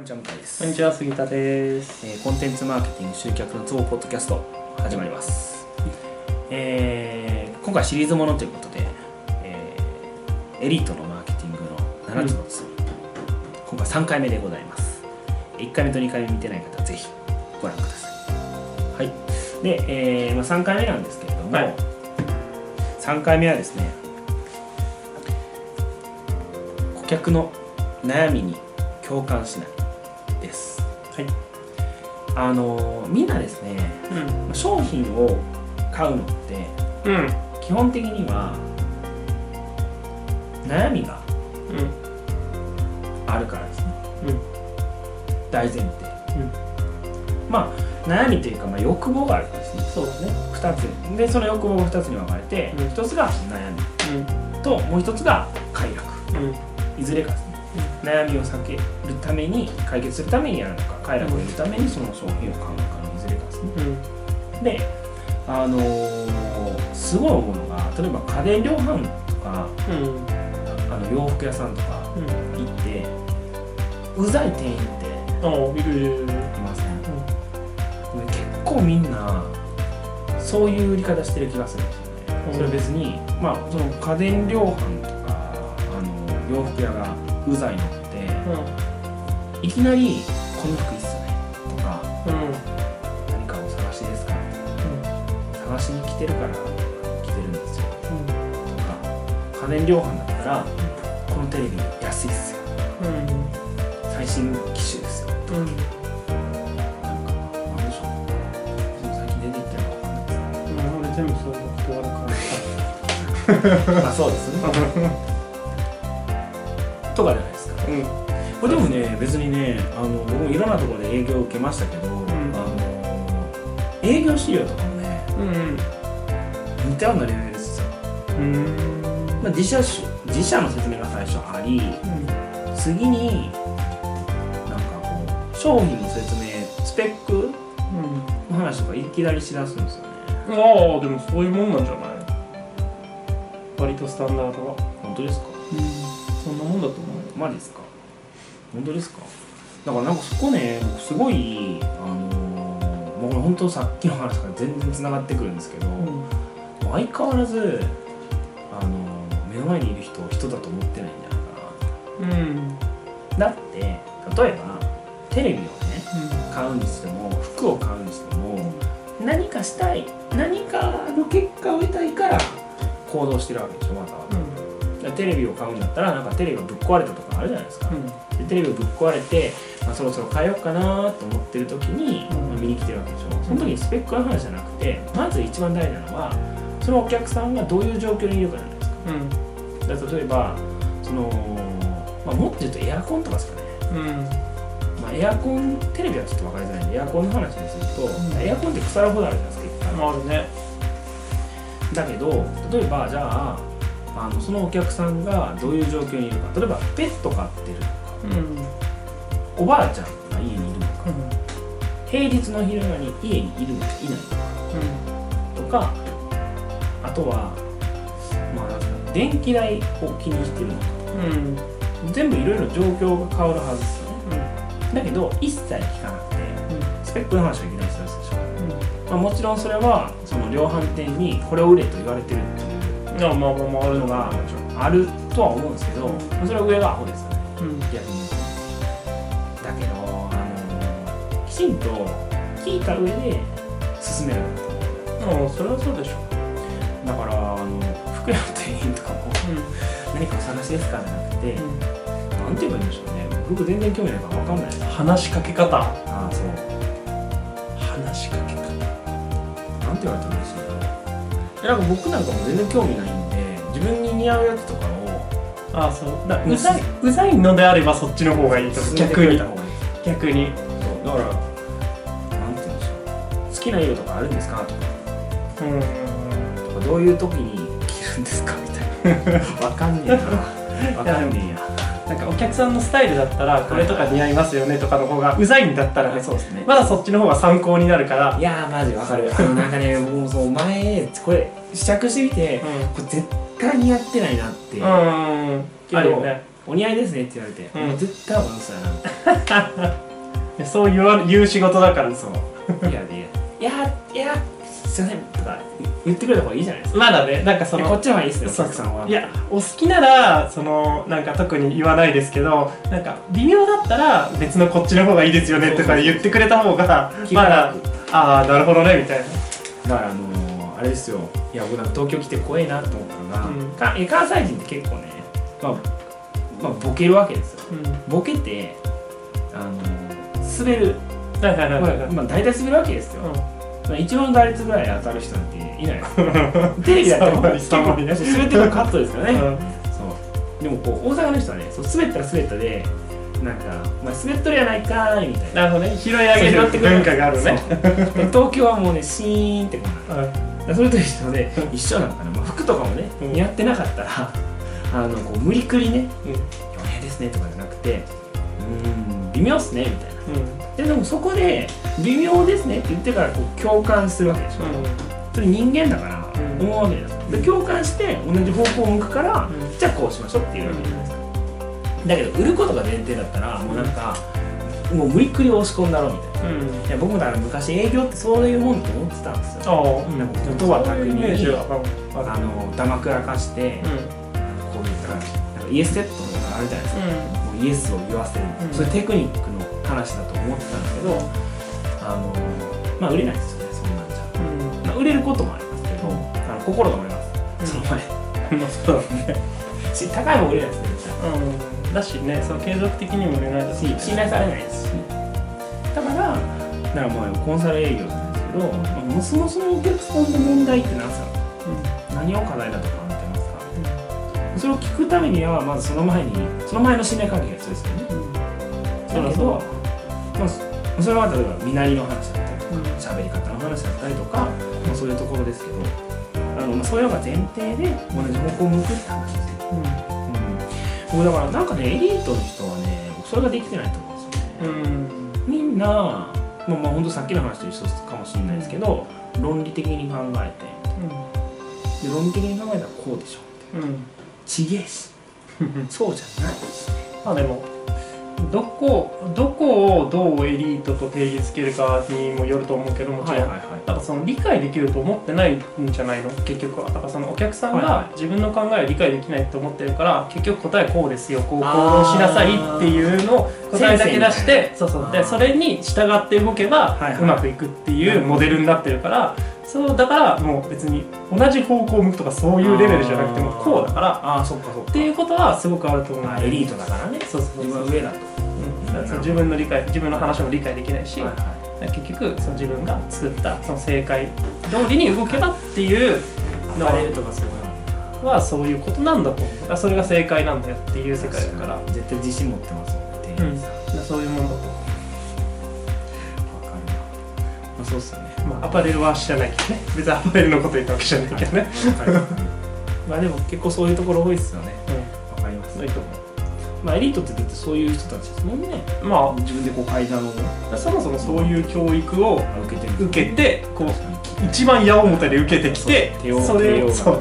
こんにちは向井です。こんにちは杉田です。えーコンテンツマーケティング集客のツボポッドキャスト始まります、えー今回シリーズものということで、えーエリートのマーケティングの7つのツボ、今回3回目でございます。1回目と2回目見てない方はぜひご覧ください。はい。で、えーまあ、3回目なんですけれども、はい。3回目はですね顧客の悩みに共感しないですはい。あのみんなですね商品を買うのってうん。うん。基本的には悩みがあるからですねうん。大前提、まあ悩みというか、まあ、欲望があるんですねそうだね。2つでその欲望が2つに分かれて、うん1つが悩みうん。ともう1つが快楽うん。いずれかですね悩みを避けるために解決するためにやるのか快楽を得るためにその商品を買うのかのいずれかですねうん。であのーすごい思うのが例えば家電量販とかうん。あの洋服屋さんとかうん。行ってうざい店員っているいるいる。いません、で結構みんなそういう売り方してる気がするんですよね、うんそれ別にまあその家電量販とかあの洋服屋がうざいのっていきなり「この服いいっすね」とかうん。うん。「何かお探しですか?」探しに来てるから来てるんですよとか家電量販だったら「このテレビ安いっすようん。最新機種ですよ」うん。なんかなんでしょう最近出てきたのかわかんないですうん。俺全部そういうの断るから あそうですね とかじゃないですかうん。これでもね別にねあの僕もいろんなところで営業を受けましたけど、んあの営業資料とかもねうん。似たようなレベルですよ、うん。まあ、自社し自社の説明が最初あり次になんかこう商品の説明スペックうん。の話とかいきなりしだすんですよねああ、でもそういうもんなんじゃない？割とスタンダードは。本当ですか？うん。マジですか？本当ですか？だからなんかそこね僕すごいあのー、僕本当さっきの話から全然つながってくるんですけど、もう相変わらずあのー目の前にいる人を人だと思ってないんじゃないかうん。なだって例えばテレビをね買うにしても服を買うにしても何かしたい。何かの結果を得たいから行動してるわけでしょまたはうん。だ。からテレビを買うんだったらなんかテレビがぶっ壊れたとかあるじゃないですか、うん。でテレビがぶっ壊れて、まあ、そろそろ変えようかなと思ってる時に、うんまあ見に来てるわけでしょその時にスペックの話じゃなくてまず一番大事なのはそのお客さんがどういう状況にいるかじゃないですかうん。だから例えばその、まあ、もっと言うとエアコンとかですかね、うん。まあ、エアコンテレビはちょっと分かりづらいんでエアコンの話にすると、うんエアコンって腐るほどあるじゃないですかいっぱいあるね。だけど例えばじゃああのそのお客さんがどういう状況にいるか。例えばペット飼ってるとかうん。おばあちゃんが家にいるのか。平日の昼間に家にいるのか。いないのかとかあとはまあ電気代を気にしてるのか。うん。うん。全部いろいろ状況が変わるはずですよね。だけど一切聞かなくてスペックの話をいきなりするでしょ、まあ、もちろんそれはその量販店にこれを売れと言われてるっていういや、まあまあまあ、あるののがが。あるとは思うんですけど、うんまあそれは上がアホですよねうん。逆にだけどあのきちんと聞いた上で進めるああ、それはそうでしょ。だからあの服屋の店員とかも何かお探しですかじゃなくて、なんて言えばいいんでしょうね僕全然興味ないから分かんないです話しかけ方。ああそう話しかけ方。なんて言われたら嬉しいなえなんか僕なんかも全然興味ないんで自分に似合うやつとかをああ、そう。だうざい、うざいのであればそっちの方がいいと思逆に。逆に。そうだからなんて言うんでしょう。好きな色とかあるんですか？とか。うん。とかどういう時に着るんですか？みたいな。わかんねえな。わかんねえやなんかお客さんのスタイルだったら、これとか似合いますよねとかの方が、うざいんだったらね、そうですね。まだそっちの方が参考になるから。い、やーマジわかる。あのなんかねもうそう前これ試着してみてこれ絶対似合ってないなって、うん。うん。けどあるよね。お似合いですねって言われて、うん。もう絶対俺嘘 やなそう言わ言う仕事だからなそう。いやでいやいやすいません。とか言ってくれた方がいいじゃないですか。まだねなんかそのこっちの方がいいですねさんはいやお好きならそのなんか特に言わないですけどなんか微妙だったら別のこっちの方がいいですよねとか言ってくれた方がまだ楽ああなるほどねみたいな。だからあのーあれですよ。いや僕なんか東京来て怖いなと思ったのが、うん。かえ関西人って結構ね、まあ、まあボケるわけですよ。うん。ボケてあのー滑る、はいはいはいまあまあ、大体滑るわけですよ、まあ、一番打率ぐらい当たる人なんていない。テレビだっても結構滑ってるのカットですからね、うん。そう。でもこう大阪の人はねそう滑ったら滑ったでなんか「お前滑っとるやないかーい」みたいな。なるほどね。拾い上げる。文化があるね。で 東京はもうねシーンってこううんそれと一緒で一緒なのかな、まあ、服とかもね、うん。似合ってなかったらあのこう無理くりねうん「余計ですね」とかじゃなくて「うーん微妙っすね」みたいな。うんででもそこで「微妙ですね」って言ってからこう共感するわけでしょ、それ人間だからうん。思うわけですで共感して同じ方向を向くから、うん。じゃあこうしましょうっていうわけじゃないですか。だけど売ることが前提だったらもうなんかもう無理くり押し込んだろうみたいな。うん。いや僕もだから昔営業ってそういうもんと思ってたんですよ。ああ。なんか言葉巧みにはあのダマくらかして、うん。こう言ったらなんかイエスセットとかあるじゃないですか、もうイエスを言わせる、うん。そういうテクニックの話だと思ってたんですけどあのまあ売れないですよねそんなんじゃ、うん。まあ、売れることもありますけど、あの心が折れます、その前。まあそうだね。し高いもん売れないですねうん。だしねその継続的にも売れないですし信頼されないです。しだからだからまあコンサル営業じゃないですけど、まあ、もそもそもお客さんの問題って何ですか？何を課題だと考えてますか？それを聞くためにはまずその前にその前の信頼関係が必要ですよね。そうだだけど、そまあ、そそれは例えば身なりの話だったりとうんか喋り方の話だったりとか、まあ、そういうところですけどあの、まあ、そういうのが前提で同じ方向を向くって話ですよ、ううん、僕だからなんかねエリートの人はね僕それができてないと思うんですよね、ん。みんな、まあ、まあ本当さっきの話と一緒かもしれないですけど論理的に考えて。で論理的に考えたらこうでしょうんうん。ちげえし。そうじゃないし。まあでもどこどこをどうエリートと定義つけるかにもよると思うけどもちろん、はいなんかその理解できると思ってないんじゃないの？結局はだからそのお客さんが自分の考えを理解できないと思ってるから結局答えこうですよ。こう行動しなさいっていうのを答えだけ出してそうそうでそれに従って動けばうまくいくっていうモデルになってるからそうだからもう別に同じ方向を向くとかそういうレベルじゃなくてもこうだからああそっかそっか。っていうことはすごくあると思う。エリートだからね。そうそうそう。自分は上だと。うん。だ自分の理解自分の話も理解できないし、はいは結局その自分が作ったその正解通りに動けばっていうのいバレるとかそういうのは。そういうことなんだと。思うだそれが正解なんだよっていう世界だから。絶対自信持ってますもんね。店うん。そういうもんだと思わかるなまあそうっすよね。う、まあ、アパレルは知らないけどね。別にアパレルのこと言ったわけじゃないけどね、わかるまあでも結構そういうところ多いですよね。わかります。うん、いいと思まあエリートってだってそういう人たちですもんね。うま自分でこう階段を。あそもそもそういう教育を受けてる。受けてこう一番矢面で受けてきてそれ手ををそう。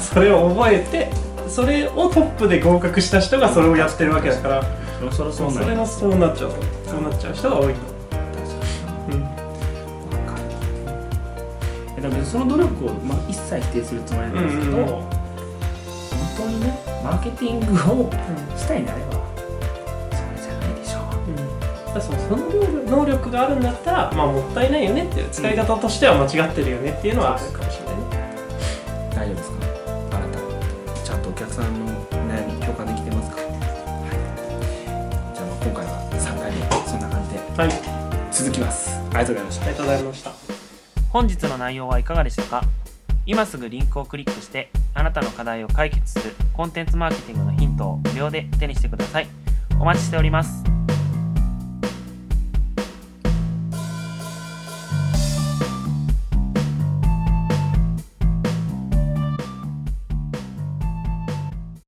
それを 覚えてそれをトップで合格した人がそれをやってるわけだから。そろそろそうなそれもそうなっちゃう。そうなっちゃう人が多いと別にその努力を、まあ、一切否定するつもりなんですけど、うんうんうん。本当にねマーケティングをしたいなればそれじゃないでしょ。うだからその能力があるんだったら、まあ、もったいないよねっていう使い方としては間違ってるよねっていうのはあるかもしれないね。大丈夫ですか？あなたちゃんとお客さんの悩み共感できてますか、はい、じゃあまあ今回は3回目そんな感じではい続きますありがとうございましたありがとうございました本日の内容はいかがでしたか？今すぐリンクをクリックしてあなたの課題を解決するコンテンツマーケティングのヒントを無料で手にしてください。お待ちしております。